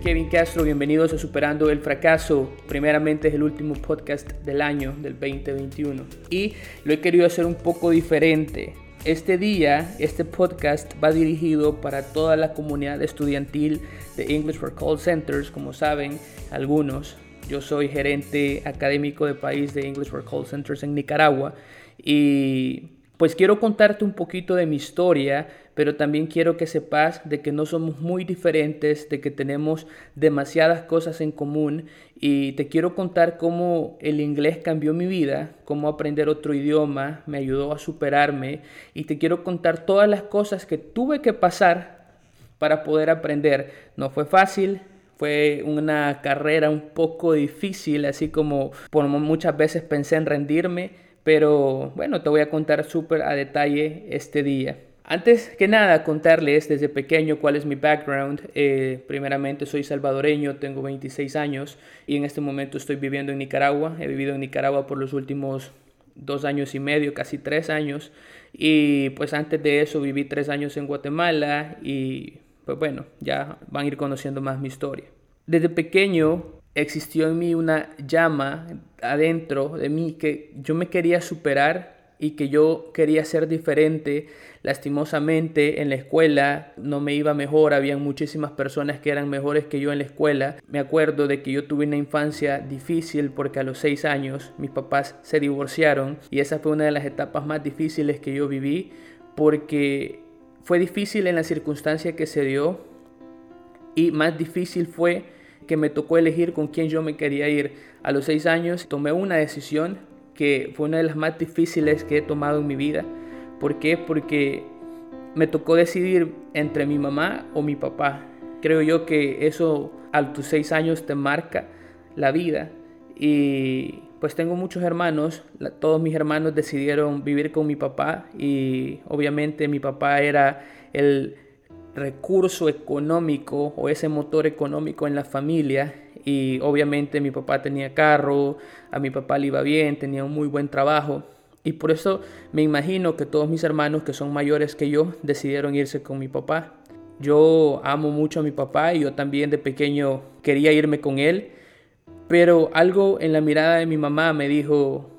Kevin Castro, bienvenidos a Superando el Fracaso. Primeramente es el último podcast del año, del 2021. Y lo he querido hacer un poco diferente. Este día, este podcast va dirigido para toda la comunidad estudiantil de English for Call Centers, como saben algunos. Yo soy gerente académico de país de English for Call Centers en Nicaragua y pues quiero contarte un poquito de mi historia, pero también quiero que sepas de que no somos muy diferentes, de que tenemos demasiadas cosas en común y te quiero contar cómo el inglés cambió mi vida, cómo aprender otro idioma me ayudó a superarme y te quiero contar todas las cosas que tuve que pasar para poder aprender. No fue fácil, fue una carrera un poco difícil, así como por muchas veces pensé en rendirme, pero bueno, te voy a contar súper a detalle este día. Antes que nada, contarles desde pequeño cuál es mi background. Eh, primeramente, soy salvadoreño, tengo 26 años y en este momento estoy viviendo en Nicaragua. He vivido en Nicaragua por los últimos dos años y medio, casi tres años. Y pues antes de eso viví tres años en Guatemala y pues bueno, ya van a ir conociendo más mi historia. Desde pequeño existió en mí una llama adentro de mí que yo me quería superar y que yo quería ser diferente. Lastimosamente en la escuela no me iba mejor, había muchísimas personas que eran mejores que yo en la escuela. Me acuerdo de que yo tuve una infancia difícil porque a los seis años mis papás se divorciaron y esa fue una de las etapas más difíciles que yo viví porque fue difícil en la circunstancia que se dio y más difícil fue que me tocó elegir con quién yo me quería ir. A los seis años tomé una decisión que fue una de las más difíciles que he tomado en mi vida. ¿Por qué? Porque me tocó decidir entre mi mamá o mi papá. Creo yo que eso a tus seis años te marca la vida. Y pues tengo muchos hermanos. Todos mis hermanos decidieron vivir con mi papá. Y obviamente mi papá era el recurso económico o ese motor económico en la familia y obviamente mi papá tenía carro, a mi papá le iba bien, tenía un muy buen trabajo y por eso me imagino que todos mis hermanos que son mayores que yo decidieron irse con mi papá. Yo amo mucho a mi papá y yo también de pequeño quería irme con él, pero algo en la mirada de mi mamá me dijo,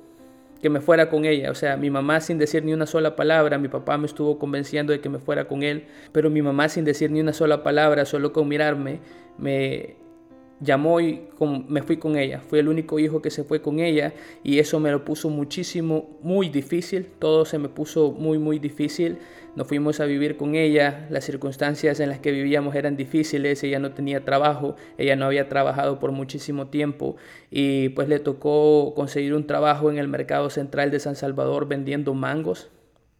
que me fuera con ella. O sea, mi mamá sin decir ni una sola palabra, mi papá me estuvo convenciendo de que me fuera con él, pero mi mamá sin decir ni una sola palabra, solo con mirarme, me llamó y me fui con ella. Fui el único hijo que se fue con ella y eso me lo puso muchísimo, muy difícil. Todo se me puso muy, muy difícil. Nos fuimos a vivir con ella. Las circunstancias en las que vivíamos eran difíciles. Ella no tenía trabajo. Ella no había trabajado por muchísimo tiempo y pues le tocó conseguir un trabajo en el mercado central de San Salvador vendiendo mangos.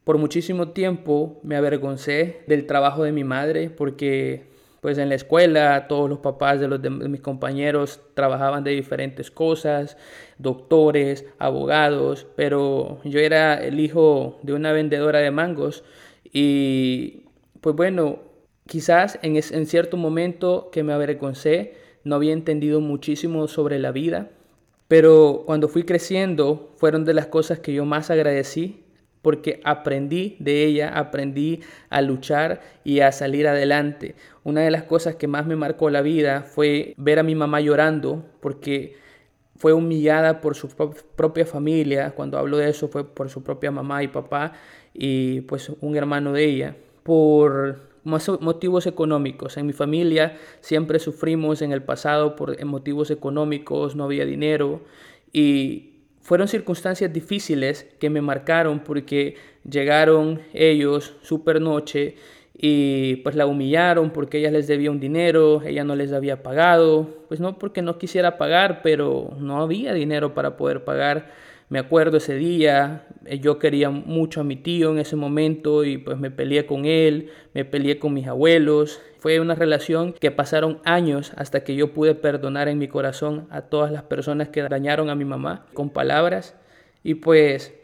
Por muchísimo tiempo me avergoncé del trabajo de mi madre porque pues en la escuela todos los papás de, los de mis compañeros trabajaban de diferentes cosas, doctores, abogados, pero yo era el hijo de una vendedora de mangos y pues bueno, quizás en, en cierto momento que me avergoncé, no había entendido muchísimo sobre la vida, pero cuando fui creciendo fueron de las cosas que yo más agradecí porque aprendí de ella, aprendí a luchar y a salir adelante. Una de las cosas que más me marcó la vida fue ver a mi mamá llorando, porque fue humillada por su propia familia, cuando hablo de eso fue por su propia mamá y papá y pues un hermano de ella, por motivos económicos. En mi familia siempre sufrimos en el pasado por motivos económicos, no había dinero y fueron circunstancias difíciles que me marcaron porque llegaron ellos super noche y pues la humillaron porque ella les debía un dinero, ella no les había pagado, pues no porque no quisiera pagar, pero no había dinero para poder pagar. Me acuerdo ese día, eh, yo quería mucho a mi tío en ese momento y pues me peleé con él, me peleé con mis abuelos. Fue una relación que pasaron años hasta que yo pude perdonar en mi corazón a todas las personas que dañaron a mi mamá con palabras. Y pues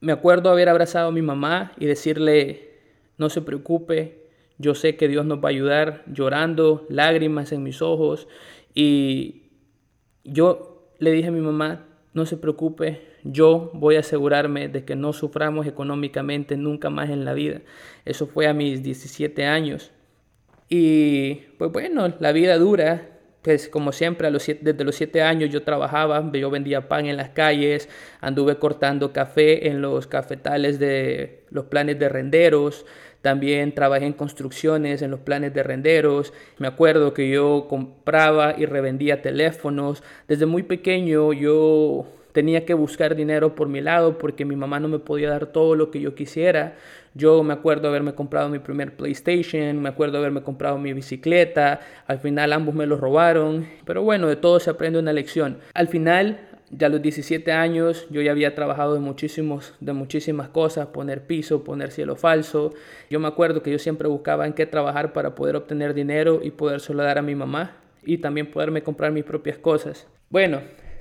me acuerdo haber abrazado a mi mamá y decirle, no se preocupe, yo sé que Dios nos va a ayudar llorando, lágrimas en mis ojos. Y yo le dije a mi mamá, no se preocupe, yo voy a asegurarme de que no suframos económicamente nunca más en la vida. Eso fue a mis 17 años. Y pues bueno, la vida dura. Pues como siempre, desde los 7 años yo trabajaba, yo vendía pan en las calles, anduve cortando café en los cafetales de los planes de renderos, también trabajé en construcciones, en los planes de renderos. Me acuerdo que yo compraba y revendía teléfonos. Desde muy pequeño yo tenía que buscar dinero por mi lado porque mi mamá no me podía dar todo lo que yo quisiera. Yo me acuerdo haberme comprado mi primer PlayStation, me acuerdo haberme comprado mi bicicleta, al final ambos me lo robaron, pero bueno, de todo se aprende una lección. Al final ya a los 17 años yo ya había trabajado de, muchísimos, de muchísimas cosas, poner piso, poner cielo falso. Yo me acuerdo que yo siempre buscaba en qué trabajar para poder obtener dinero y poder solo dar a mi mamá y también poderme comprar mis propias cosas. Bueno,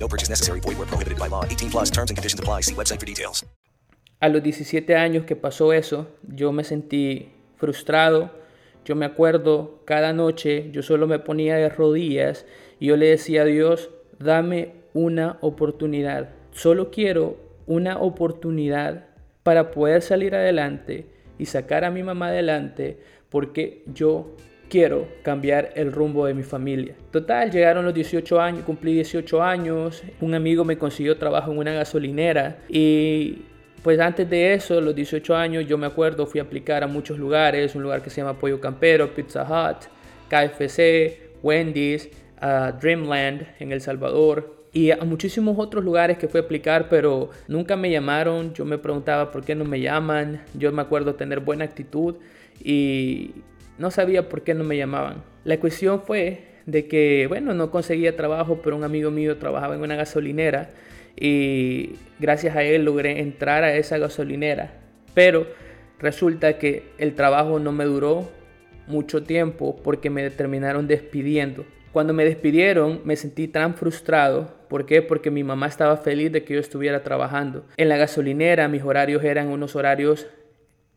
No purchase necessary. Void where prohibited by law. 18 plus terms and conditions apply. See website for details. A los 17 años que pasó eso, yo me sentí frustrado. Yo me acuerdo cada noche, yo solo me ponía de rodillas y yo le decía a Dios, dame una oportunidad Solo quiero una oportunidad para poder salir adelante y sacar a mi mamá adelante porque yo quiero cambiar el rumbo de mi familia. Total, llegaron los 18 años, cumplí 18 años, un amigo me consiguió trabajo en una gasolinera y pues antes de eso, los 18 años, yo me acuerdo, fui a aplicar a muchos lugares, un lugar que se llama Pollo Campero, Pizza Hut, KFC, Wendy's, Dreamland en El Salvador, y a muchísimos otros lugares que fui a aplicar, pero nunca me llamaron. Yo me preguntaba por qué no me llaman. Yo me acuerdo tener buena actitud y no sabía por qué no me llamaban. La cuestión fue de que, bueno, no conseguía trabajo, pero un amigo mío trabajaba en una gasolinera y gracias a él logré entrar a esa gasolinera. Pero resulta que el trabajo no me duró mucho tiempo porque me terminaron despidiendo. Cuando me despidieron me sentí tan frustrado. ¿Por qué? Porque mi mamá estaba feliz de que yo estuviera trabajando. En la gasolinera mis horarios eran unos horarios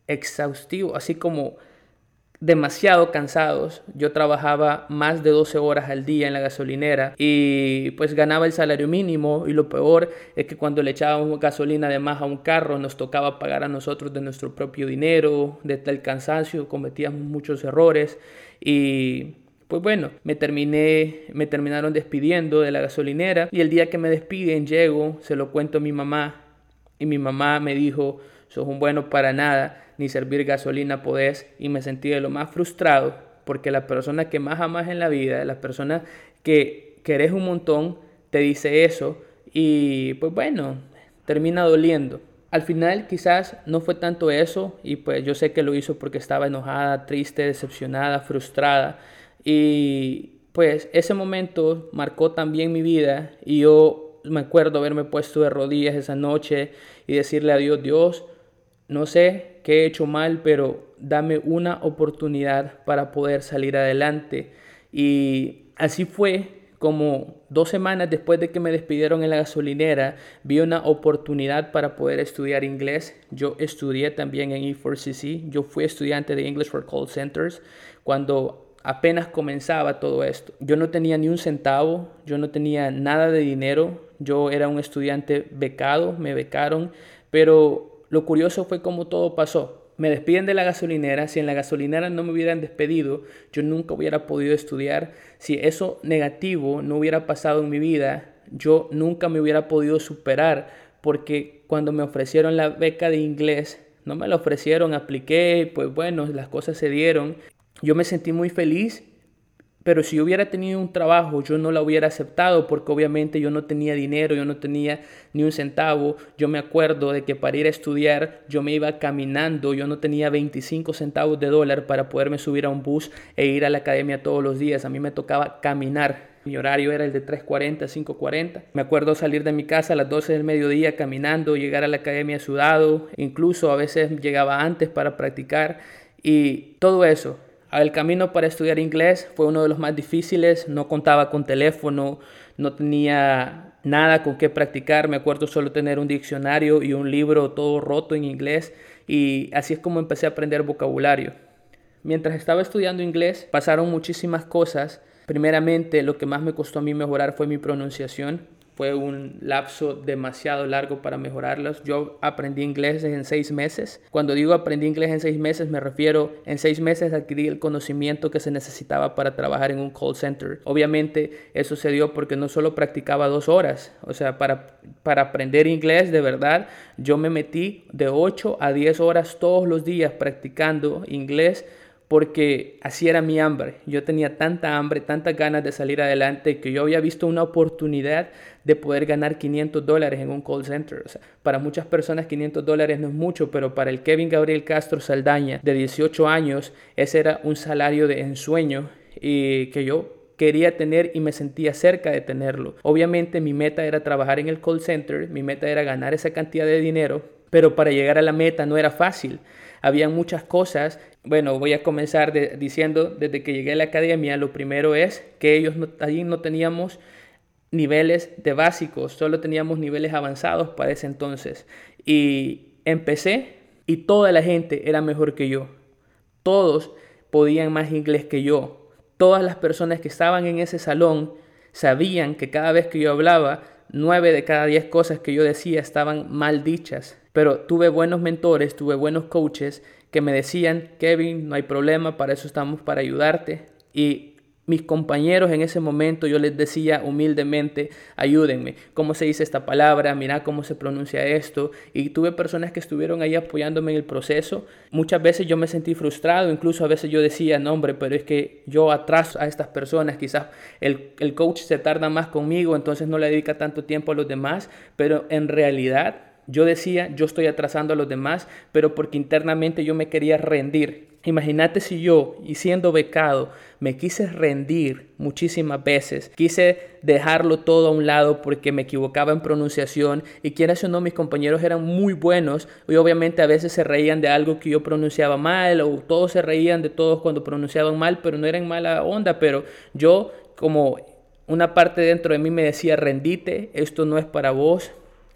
exhaustivos, así como demasiado cansados. Yo trabajaba más de 12 horas al día en la gasolinera y pues ganaba el salario mínimo. Y lo peor es que cuando le echábamos gasolina de más a un carro nos tocaba pagar a nosotros de nuestro propio dinero, de tal cansancio, cometíamos muchos errores. Y pues bueno, me terminé, me terminaron despidiendo de la gasolinera. Y el día que me despiden llego, se lo cuento a mi mamá. Y mi mamá me dijo, sos un bueno para nada, ni servir gasolina podés y me sentí de lo más frustrado porque la persona que más amas en la vida, la persona que querés un montón, te dice eso y pues bueno, termina doliendo. Al final quizás no fue tanto eso y pues yo sé que lo hizo porque estaba enojada, triste, decepcionada, frustrada y pues ese momento marcó también mi vida y yo me acuerdo haberme puesto de rodillas esa noche y decirle a Dios, Dios, no sé qué he hecho mal, pero dame una oportunidad para poder salir adelante. Y así fue como dos semanas después de que me despidieron en la gasolinera, vi una oportunidad para poder estudiar inglés. Yo estudié también en E4CC. Yo fui estudiante de English for Call Centers cuando apenas comenzaba todo esto. Yo no tenía ni un centavo, yo no tenía nada de dinero. Yo era un estudiante becado, me becaron, pero lo curioso fue cómo todo pasó. Me despiden de la gasolinera, si en la gasolinera no me hubieran despedido, yo nunca hubiera podido estudiar, si eso negativo no hubiera pasado en mi vida, yo nunca me hubiera podido superar, porque cuando me ofrecieron la beca de inglés, no me la ofrecieron, apliqué, pues bueno, las cosas se dieron. Yo me sentí muy feliz pero si hubiera tenido un trabajo, yo no la hubiera aceptado porque obviamente yo no tenía dinero, yo no tenía ni un centavo. Yo me acuerdo de que para ir a estudiar yo me iba caminando, yo no tenía 25 centavos de dólar para poderme subir a un bus e ir a la academia todos los días. A mí me tocaba caminar. Mi horario era el de 3.40, 5.40. Me acuerdo salir de mi casa a las 12 del mediodía caminando, llegar a la academia sudado, incluso a veces llegaba antes para practicar y todo eso el camino para estudiar inglés fue uno de los más difíciles, no contaba con teléfono, no tenía nada con qué practicar, me acuerdo solo tener un diccionario y un libro todo roto en inglés y así es como empecé a aprender vocabulario. Mientras estaba estudiando inglés pasaron muchísimas cosas. Primeramente, lo que más me costó a mí mejorar fue mi pronunciación fue un lapso demasiado largo para mejorarlos. Yo aprendí inglés en seis meses. Cuando digo aprendí inglés en seis meses, me refiero en seis meses adquirí el conocimiento que se necesitaba para trabajar en un call center. Obviamente eso se dio porque no solo practicaba dos horas, o sea, para, para aprender inglés de verdad, yo me metí de 8 a 10 horas todos los días practicando inglés porque así era mi hambre. Yo tenía tanta hambre, tantas ganas de salir adelante que yo había visto una oportunidad de poder ganar 500 dólares en un call center. para muchas personas 500 dólares no es mucho, pero para el Kevin Gabriel Castro Saldaña de 18 años, ese era un salario de ensueño y que yo quería tener y me sentía cerca de tenerlo. Obviamente mi meta era trabajar en el call center, mi meta era ganar esa cantidad de dinero, pero para llegar a la meta no era fácil. Había muchas cosas bueno, voy a comenzar diciendo, desde que llegué a la academia, lo primero es que ellos allí no teníamos niveles de básicos, solo teníamos niveles avanzados para ese entonces. Y empecé y toda la gente era mejor que yo. Todos podían más inglés que yo. Todas las personas que estaban en ese salón sabían que cada vez que yo hablaba, nueve de cada diez cosas que yo decía estaban mal dichas. Pero tuve buenos mentores, tuve buenos coaches que me decían, Kevin, no hay problema, para eso estamos, para ayudarte. Y mis compañeros en ese momento yo les decía humildemente, ayúdenme, ¿cómo se dice esta palabra? Mira cómo se pronuncia esto. Y tuve personas que estuvieron ahí apoyándome en el proceso. Muchas veces yo me sentí frustrado, incluso a veces yo decía, no hombre, pero es que yo atraso a estas personas, quizás el, el coach se tarda más conmigo, entonces no le dedica tanto tiempo a los demás, pero en realidad yo decía, yo estoy atrasando a los demás, pero porque internamente yo me quería rendir. Imagínate si yo, y siendo becado, me quise rendir muchísimas veces, quise dejarlo todo a un lado porque me equivocaba en pronunciación y quieras o no, mis compañeros eran muy buenos y obviamente a veces se reían de algo que yo pronunciaba mal o todos se reían de todos cuando pronunciaban mal, pero no era en mala onda, pero yo como una parte dentro de mí me decía, rendite, esto no es para vos,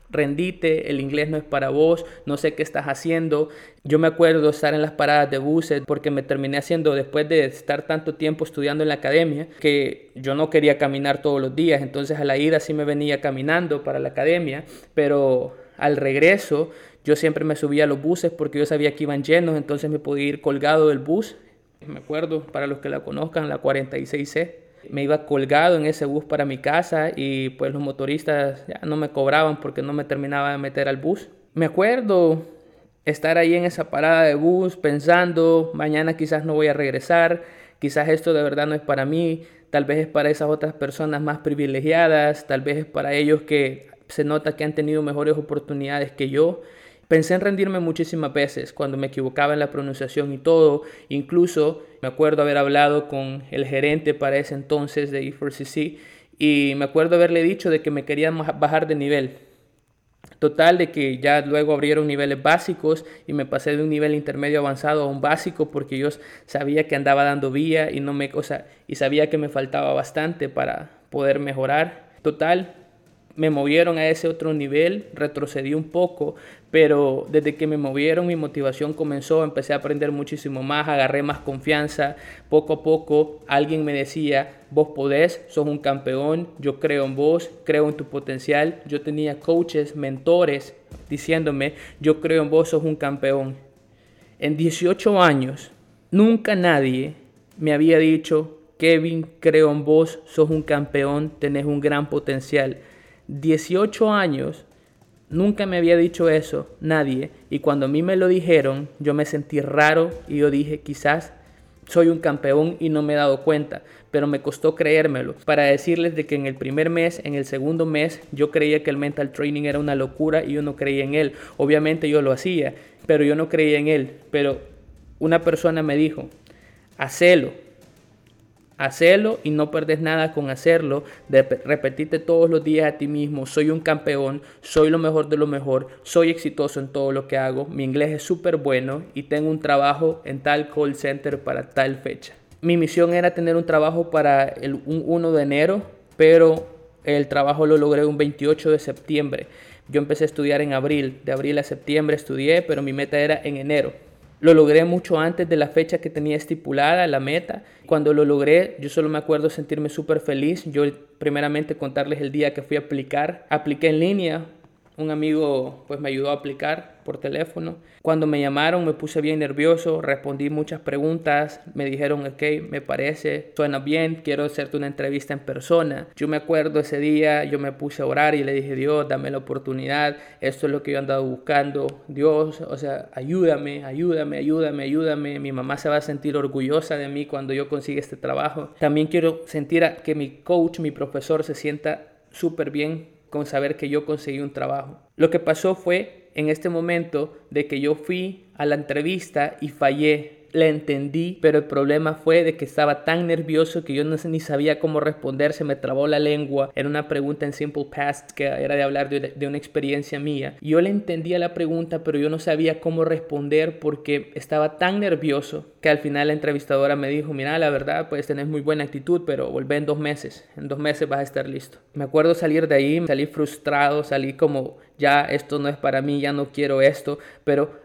rendite, el inglés no es para vos, no sé qué estás haciendo. Yo me acuerdo estar en las paradas de buses porque me terminé haciendo después de estar tanto tiempo estudiando en la academia que yo no quería caminar todos los días, entonces a la ida sí me venía caminando para la academia, pero al regreso yo siempre me subía a los buses porque yo sabía que iban llenos, entonces me podía ir colgado del bus. Me acuerdo, para los que la conozcan, la 46C me iba colgado en ese bus para mi casa y pues los motoristas ya no me cobraban porque no me terminaba de meter al bus. Me acuerdo estar ahí en esa parada de bus pensando, mañana quizás no voy a regresar, quizás esto de verdad no es para mí, tal vez es para esas otras personas más privilegiadas, tal vez es para ellos que se nota que han tenido mejores oportunidades que yo. Pensé en rendirme muchísimas veces cuando me equivocaba en la pronunciación y todo. Incluso me acuerdo haber hablado con el gerente para ese entonces de E4CC y me acuerdo haberle dicho de que me querían bajar de nivel. Total de que ya luego abrieron niveles básicos y me pasé de un nivel intermedio avanzado a un básico porque yo sabía que andaba dando vía y no me, o y sabía que me faltaba bastante para poder mejorar. Total, me movieron a ese otro nivel, retrocedí un poco, pero desde que me movieron mi motivación comenzó, empecé a aprender muchísimo más, agarré más confianza, poco a poco alguien me decía, vos podés, sos un campeón, yo creo en vos, creo en tu potencial, yo tenía coaches, mentores diciéndome, yo creo en vos, sos un campeón. En 18 años, nunca nadie me había dicho, Kevin, creo en vos, sos un campeón, tenés un gran potencial. 18 años, nunca me había dicho eso nadie. Y cuando a mí me lo dijeron, yo me sentí raro y yo dije, quizás soy un campeón y no me he dado cuenta, pero me costó creérmelo. Para decirles de que en el primer mes, en el segundo mes, yo creía que el mental training era una locura y yo no creía en él. Obviamente yo lo hacía, pero yo no creía en él. Pero una persona me dijo, hacelo Hacelo y no perdes nada con hacerlo. De repetirte todos los días a ti mismo, soy un campeón, soy lo mejor de lo mejor, soy exitoso en todo lo que hago, mi inglés es súper bueno y tengo un trabajo en tal call center para tal fecha. Mi misión era tener un trabajo para el 1 de enero, pero el trabajo lo logré un 28 de septiembre. Yo empecé a estudiar en abril, de abril a septiembre estudié, pero mi meta era en enero. Lo logré mucho antes de la fecha que tenía estipulada, la meta. Cuando lo logré, yo solo me acuerdo sentirme súper feliz. Yo primeramente contarles el día que fui a aplicar. Apliqué en línea, un amigo pues me ayudó a aplicar por teléfono. Cuando me llamaron me puse bien nervioso, respondí muchas preguntas, me dijeron, ok, me parece, suena bien, quiero hacerte una entrevista en persona. Yo me acuerdo ese día, yo me puse a orar y le dije, Dios, dame la oportunidad, esto es lo que yo he andado buscando, Dios, o sea, ayúdame, ayúdame, ayúdame, ayúdame. Mi mamá se va a sentir orgullosa de mí cuando yo consiga este trabajo. También quiero sentir que mi coach, mi profesor se sienta súper bien con saber que yo conseguí un trabajo. Lo que pasó fue en este momento de que yo fui a la entrevista y fallé le entendí, pero el problema fue de que estaba tan nervioso que yo no ni sabía cómo responder, se me trabó la lengua. Era una pregunta en Simple Past que era de hablar de, una experiencia mía. Yo le entendía la pregunta, pero yo no sabía cómo responder porque estaba tan nervioso que al final la entrevistadora me dijo, mira, la verdad, pues tenés muy buena actitud, pero volvé en dos meses. En dos meses vas a estar listo. Me acuerdo salir de ahí, salí frustrado, salí como, ya esto no es para mí, ya no quiero esto, pero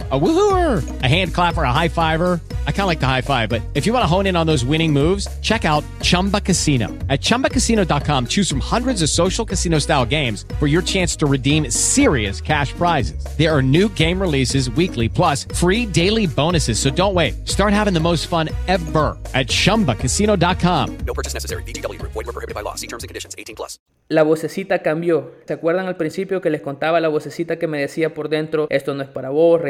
A woohooer, a hand clapper, a high fiver. I kind of like the high five, but if you want to hone in on those winning moves, check out Chumba Casino. At ChumbaCasino.com, choose from hundreds of social casino style games for your chance to redeem serious cash prizes. There are new game releases weekly, plus free daily bonuses. So don't wait. Start having the most fun ever at ChumbaCasino.com. No purchase necessary. BGW. Void were prohibited by law. See terms and conditions. 18 plus. La vocecita cambió. ¿Se acuerdan al principio que les contaba la vocecita que me decía por dentro, esto no es para vos,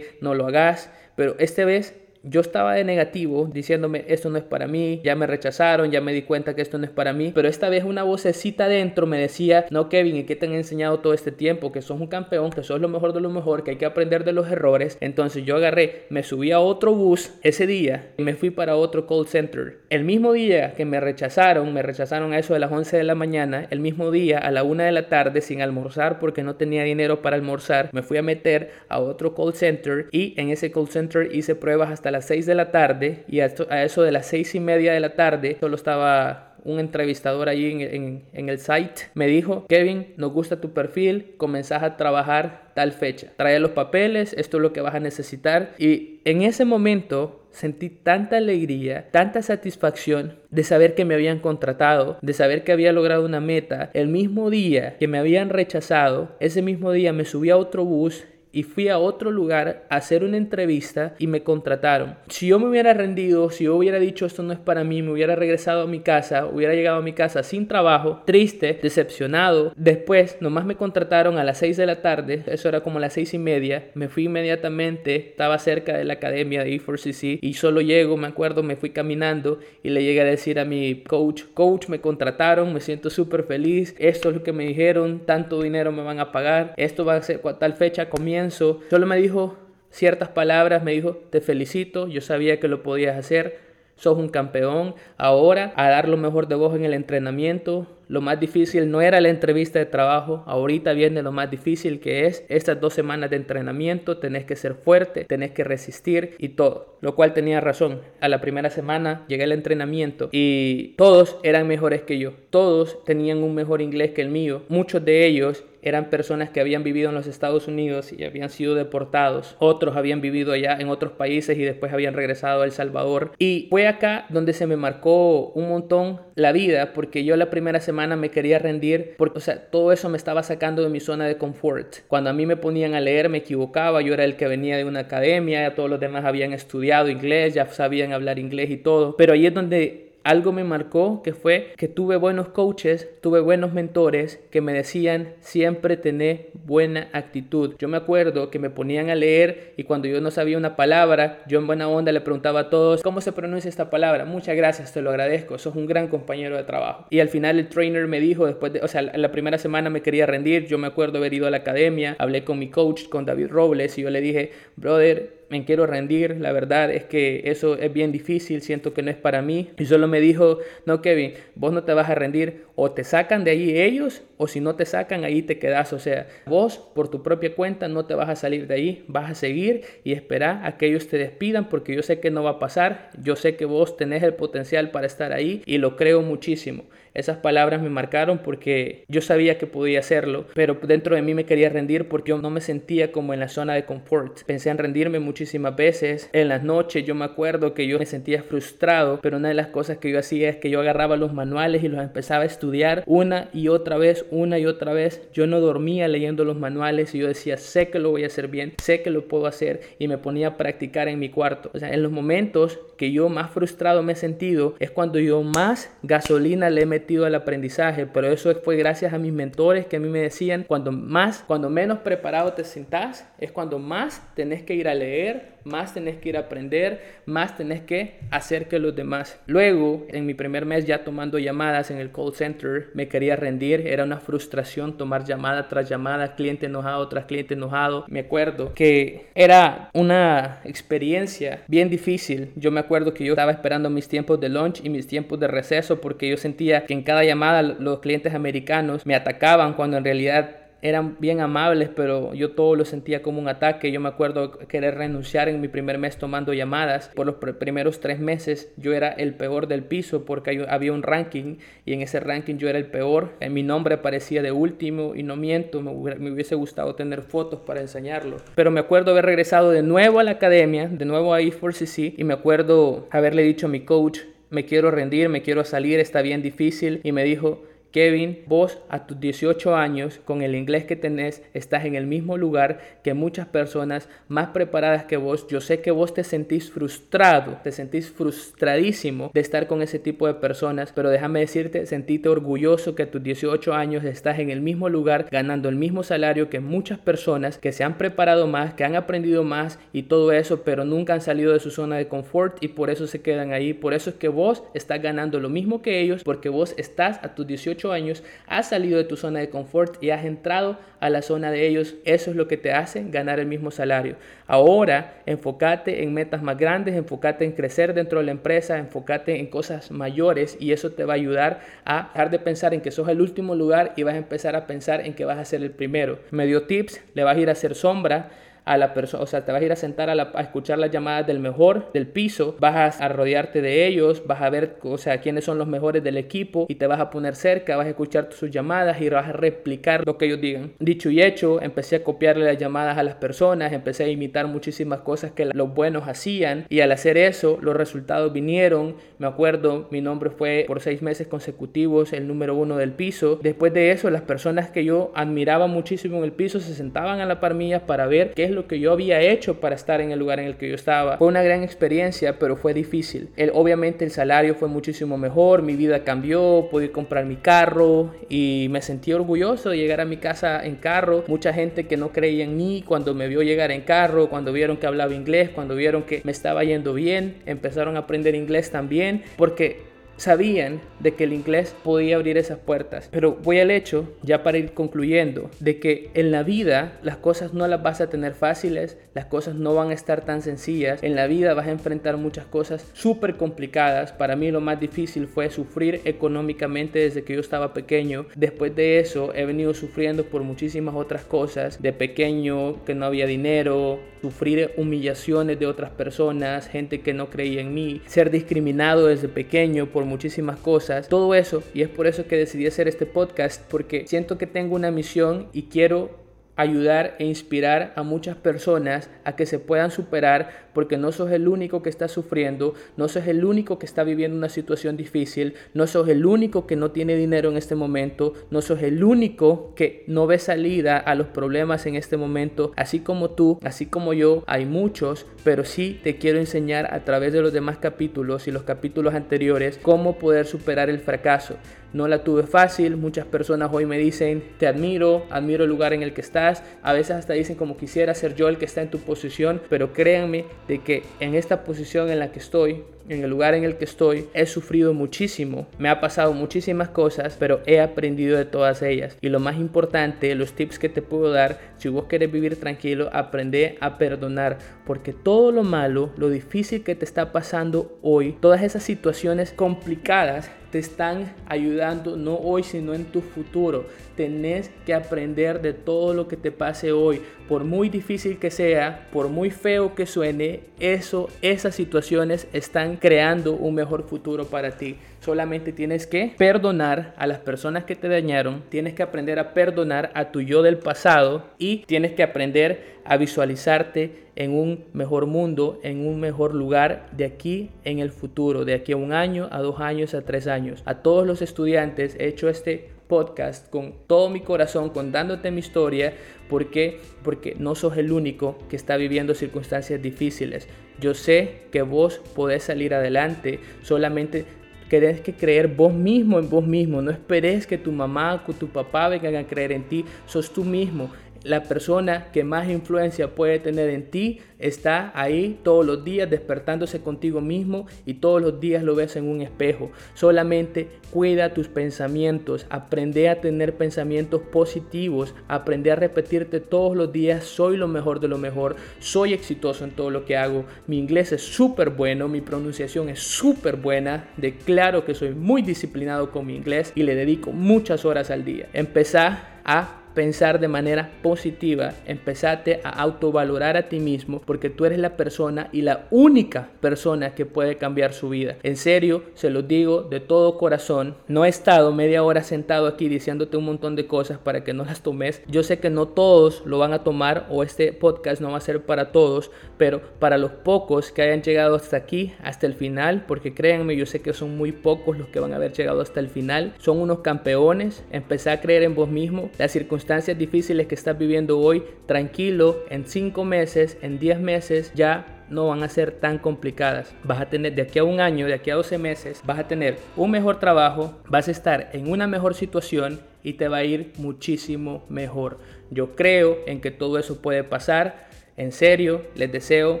no lo hagas. Pero esta vez yo estaba de negativo diciéndome esto no es para mí, ya me rechazaron, ya me di cuenta que esto no es para mí, pero esta vez una vocecita dentro me decía, no Kevin, ¿y qué te han enseñado todo este tiempo? Que sos un campeón, que sos lo mejor de lo mejor, que hay que aprender de los errores. Entonces yo agarré, me subí a otro bus ese día y me fui para otro call center. El mismo día que me rechazaron, me rechazaron a eso de las 11 de la mañana, el mismo día a la 1 de la tarde sin almorzar porque no tenía dinero para almorzar, me fui a meter a otro call center y en ese call center hice pruebas hasta las 6 de la tarde y a, eso de las 6 y media de la tarde solo estaba un entrevistador allí en, en, el site, me dijo, Kevin, nos gusta tu perfil, comenzás a trabajar tal fecha. Trae los papeles, esto es lo que vas a necesitar. Y en ese momento sentí tanta alegría, tanta satisfacción de saber que me habían contratado, de saber que había logrado una meta. El mismo día que me habían rechazado, ese mismo día me subí a otro bus y fui a otro lugar a hacer una entrevista y me contrataron. Si yo me hubiera rendido, si yo hubiera dicho esto no es para mí, me hubiera regresado a mi casa, hubiera llegado a mi casa sin trabajo, triste, decepcionado. Después, nomás me contrataron a las 6 de la tarde, eso era como las 6 y media. Me fui inmediatamente, estaba cerca de la academia de E4CC y solo llego, me acuerdo, me fui caminando y le llegué a decir a mi coach, coach, me contrataron, me siento súper feliz, esto es lo que me dijeron, tanto dinero me van a pagar, esto va a ser tal fecha comienza solo me dijo ciertas palabras, me dijo, te felicito, yo sabía que lo podías hacer, sos un campeón, ahora a dar lo mejor de vos en el entrenamiento, lo más difícil no era la entrevista de trabajo, ahorita viene lo más difícil que es estas dos semanas de entrenamiento, tenés que ser fuerte, tenés que resistir y todo, lo cual tenía razón. A la primera semana llegué al entrenamiento y todos eran mejores que yo, todos tenían un mejor inglés que el mío, muchos de ellos eran personas que habían vivido en los Estados Unidos y habían sido deportados. Otros habían vivido allá en otros países y después habían regresado a El Salvador. Y fue acá donde se me marcó un montón la vida porque yo la primera semana me quería rendir porque, o sea, todo eso me estaba sacando de mi zona de confort. Cuando a mí me ponían a leer me equivocaba, yo era el que venía de una academia, todos los demás habían estudiado inglés, ya sabían hablar inglés y todo. Pero ahí es donde algo me marcó que fue que tuve buenos coaches, tuve buenos mentores que me decían siempre tener buena actitud. Yo me acuerdo que me ponían a leer y cuando yo no sabía una palabra, yo en buena onda le preguntaba a todos, ¿cómo se pronuncia esta palabra? Muchas gracias, te lo agradezco, sos un gran compañero de trabajo. Y al final el trainer me dijo, después de, o sea, la primera semana me quería rendir, yo me acuerdo haber ido a la academia, hablé con mi coach, con David Robles, y yo le dije, brother, me quiero rendir, la verdad es que eso es bien difícil, siento que no es para mí. Y solo me dijo, no Kevin, vos no te vas a rendir, o te sacan de ahí ellos, o si no te sacan, ahí te quedas. O sea, vos por tu propia cuenta no te vas a salir de ahí, vas a seguir y esperar a que ellos te despidan, porque yo sé que no va a pasar, yo sé que vos tenés el potencial para estar ahí y lo creo muchísimo. Esas palabras me marcaron porque yo sabía que podía hacerlo, pero dentro de mí me quería rendir porque yo no me sentía como en la zona de confort. Pensé en rendirme muchísimas veces. En las noches yo me acuerdo que yo me sentía frustrado, pero una de las cosas que yo hacía es que yo agarraba los manuales y los empezaba a estudiar una y otra vez, una y otra vez. Yo no dormía leyendo los manuales y yo decía, sé que lo voy a hacer bien, sé que lo puedo hacer y me ponía a practicar en mi cuarto. O sea, en los momentos que yo más frustrado me he sentido es cuando yo más gasolina le he metido al aprendizaje, pero eso fue gracias a mis mentores que a mí me decían, cuando más, cuando menos preparado te sientas, es cuando más tenés que ir a leer, más tenés que ir a aprender, más tenés que hacer que los demás. Luego, en mi primer mes ya tomando llamadas en el call center, me quería rendir, era una frustración tomar llamada tras llamada, cliente enojado tras cliente enojado. Me acuerdo que era una experiencia bien difícil. Yo me acuerdo que yo estaba esperando mis tiempos de lunch y mis tiempos de receso porque yo sentía que en cada llamada los clientes americanos me atacaban cuando en realidad eran bien amables, pero yo todo lo sentía como un ataque. Yo me acuerdo querer renunciar en mi primer mes tomando llamadas. Por los primeros tres meses yo era el peor del piso porque había un ranking y en ese ranking yo era el peor. En mi nombre aparecía de último y no miento, me hubiese gustado tener fotos para enseñarlo. Pero me acuerdo haber regresado de nuevo a la academia, de nuevo a E4CC y me acuerdo haberle dicho a mi coach, me quiero rendir, me quiero salir, está bien difícil y me dijo, Kevin, vos a tus 18 años, con el inglés que tenés, estás en el mismo lugar que muchas personas más preparadas que vos. Yo sé que vos te sentís frustrado, te sentís frustradísimo de estar con ese tipo de personas, pero déjame decirte, sentite orgulloso que a tus 18 años estás en el mismo lugar, ganando el mismo salario que muchas personas que se han preparado más, que han aprendido más y todo eso, pero nunca han salido de su zona de confort y por eso se quedan ahí. Por eso es que vos estás ganando lo mismo que ellos, porque vos estás a tus 18 años, has salido de tu zona de confort y has entrado a la zona de ellos. Eso es lo que te hace ganar el mismo salario. Ahora, enfócate en metas más grandes, enfócate en crecer dentro de la empresa, enfócate en cosas mayores y eso te va a ayudar a dejar de pensar en que sos el último lugar y vas a empezar a pensar en que vas a ser el primero. Me dio tips, le vas a ir a hacer sombra a la persona, o sea, te vas a ir a sentar a, escuchar las llamadas del mejor del piso, vas a, rodearte de ellos, vas a ver, o sea, quiénes son los mejores del equipo y te vas a poner cerca, vas a escuchar sus llamadas y vas a replicar lo que ellos digan. Dicho y hecho, empecé a copiarle las llamadas a las personas, empecé a imitar muchísimas cosas que los buenos hacían y al hacer eso, los resultados vinieron. Me acuerdo, mi nombre fue por seis meses consecutivos el número uno del piso. Después de eso, las personas que yo admiraba muchísimo en el piso se sentaban a la par mía para ver qué es lo que yo había hecho para estar en el lugar en el que yo estaba. Fue una gran experiencia, pero fue difícil. El, obviamente el salario fue muchísimo mejor, mi vida cambió, pude comprar mi carro y me sentí orgulloso de llegar a mi casa en carro. Mucha gente que no creía en mí cuando me vio llegar en carro, cuando vieron que hablaba inglés, cuando vieron que me estaba yendo bien, empezaron a aprender inglés también, porque sabían de que el inglés podía abrir esas puertas. Pero voy al hecho, ya para ir concluyendo, de que en la vida las cosas no las vas a tener fáciles, las cosas no van a estar tan sencillas, en la vida vas a enfrentar muchas cosas súper complicadas. Para mí lo más difícil fue sufrir económicamente desde que yo estaba pequeño. Después de eso he venido sufriendo por muchísimas otras cosas. De pequeño que no había dinero, sufrir humillaciones de otras personas, gente que no creía en mí, ser discriminado desde pequeño por muchísimas cosas, todo eso. Y es por eso que decidí hacer este podcast, porque siento que tengo una misión y quiero ayudar e inspirar a muchas personas a que se puedan superar porque no sos el único que está sufriendo, no sos el único que está viviendo una situación difícil, no sos el único que no tiene dinero en este momento, no sos el único que no ve salida a los problemas en este momento, así como tú, así como yo, hay muchos, pero sí te quiero enseñar a través de los demás capítulos y los capítulos anteriores cómo poder superar el fracaso. No la tuve fácil, muchas personas hoy me dicen, te admiro, admiro el lugar en el que estás, a veces hasta dicen como quisiera ser yo el que está en tu posición, pero créanme de que en esta posición en la que estoy, en el lugar en el que estoy, he sufrido muchísimo, me ha pasado muchísimas cosas, pero he aprendido de todas ellas. Y lo más importante, los tips que te puedo dar, si vos quieres vivir tranquilo, aprende a perdonar, porque todo lo malo, lo difícil que te está pasando hoy, todas esas situaciones complicadas, te están ayudando no hoy sino en tu futuro. Tenés que aprender de todo lo que te pase hoy. Por muy difícil que sea, por muy feo que suene, eso, esas situaciones están creando un mejor futuro para ti. Solamente tienes que perdonar a las personas que te dañaron, tienes que aprender a perdonar a tu yo del pasado y tienes que aprender a visualizarte en un mejor mundo, en un mejor lugar de aquí en el futuro, de aquí a un año, a dos años, a tres años. A todos los estudiantes he hecho este podcast con todo mi corazón, contándote mi historia. ¿Por qué? Porque no sos el único que está viviendo circunstancias difíciles. Yo sé que vos podés salir adelante, solamente tenés que creer vos mismo en vos mismo. No esperes que tu mamá o tu papá vengan a creer en ti. Sos tú mismo la persona que más influencia puede tener en ti está ahí todos los días despertándose contigo mismo y todos los días lo ves en un espejo. Solamente cuida tus pensamientos, aprende a tener pensamientos positivos, aprende a repetirte todos los días, soy lo mejor de lo mejor, soy exitoso en todo lo que hago, mi inglés es súper bueno, mi pronunciación es súper buena, declaro que soy muy disciplinado con mi inglés y le dedico muchas horas al día. Empezá a pensar de manera positiva, empezate a autovalorar a ti mismo porque tú eres la persona y la única persona que puede cambiar su vida. En serio, se lo digo de todo corazón, no he estado media hora sentado aquí diciéndote un montón de cosas para que no las tomes. Yo sé que no todos lo van a tomar o este podcast no va a ser para todos, pero para los pocos que hayan llegado hasta aquí, hasta el final, porque créanme, yo sé que son muy pocos los que van a haber llegado hasta el final, son unos campeones, empecé a creer en vos mismo, las circunstancias circunstancias difíciles que estás viviendo hoy, tranquilo, en 5 meses, en 10 meses ya no van a ser tan complicadas. Vas a tener de aquí a un año, de aquí a 12 meses, vas a tener un mejor trabajo, vas a estar en una mejor situación y te va a ir muchísimo mejor. Yo creo en que todo eso puede pasar. En serio, les deseo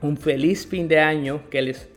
un feliz fin de año, que les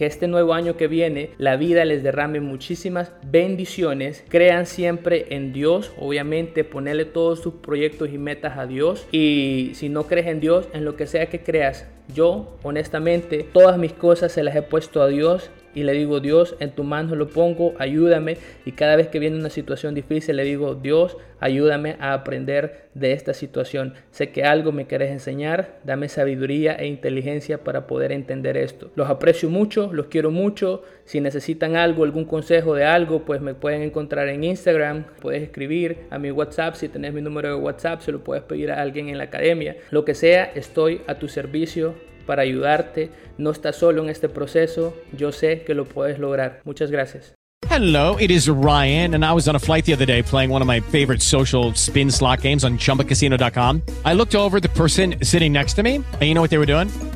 que este nuevo año que viene la vida les derrame muchísimas bendiciones. Crean siempre en Dios, obviamente ponerle todos sus proyectos y metas a Dios. Y si no crees en Dios, en lo que sea que creas, yo honestamente todas mis cosas se las he puesto a Dios y le digo, Dios, en tu mano lo pongo, ayúdame. Y cada vez que viene una situación difícil, le digo, Dios, ayúdame a aprender de esta situación. Sé que algo me querés enseñar, dame sabiduría e inteligencia para poder entender esto. Los aprecio mucho, los quiero mucho. Si necesitan algo, algún consejo de algo, pues me pueden encontrar en Instagram, puedes escribir a mi WhatsApp, si tenés mi número de WhatsApp, se lo puedes pedir a alguien en la academia. Lo que sea, estoy a tu servicio para ayudarte. No estás solo en este proceso. Yo sé que lo puedes lograr. Muchas gracias. Hello, it is Ryan, and I was on a flight the other day playing one of my favorite social spin slot games on chumbacasino.com. I looked over the person sitting next to me, and you know what they were doing?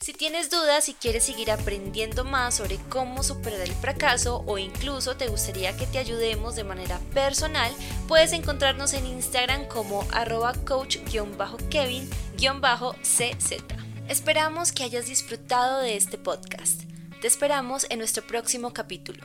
Si tienes dudas y quieres seguir aprendiendo más sobre cómo superar el fracaso o incluso te gustaría que te ayudemos de manera personal, puedes encontrarnos en Instagram como arroba coach-kevin-cz. Esperamos que hayas disfrutado de este podcast. Te esperamos en nuestro próximo capítulo.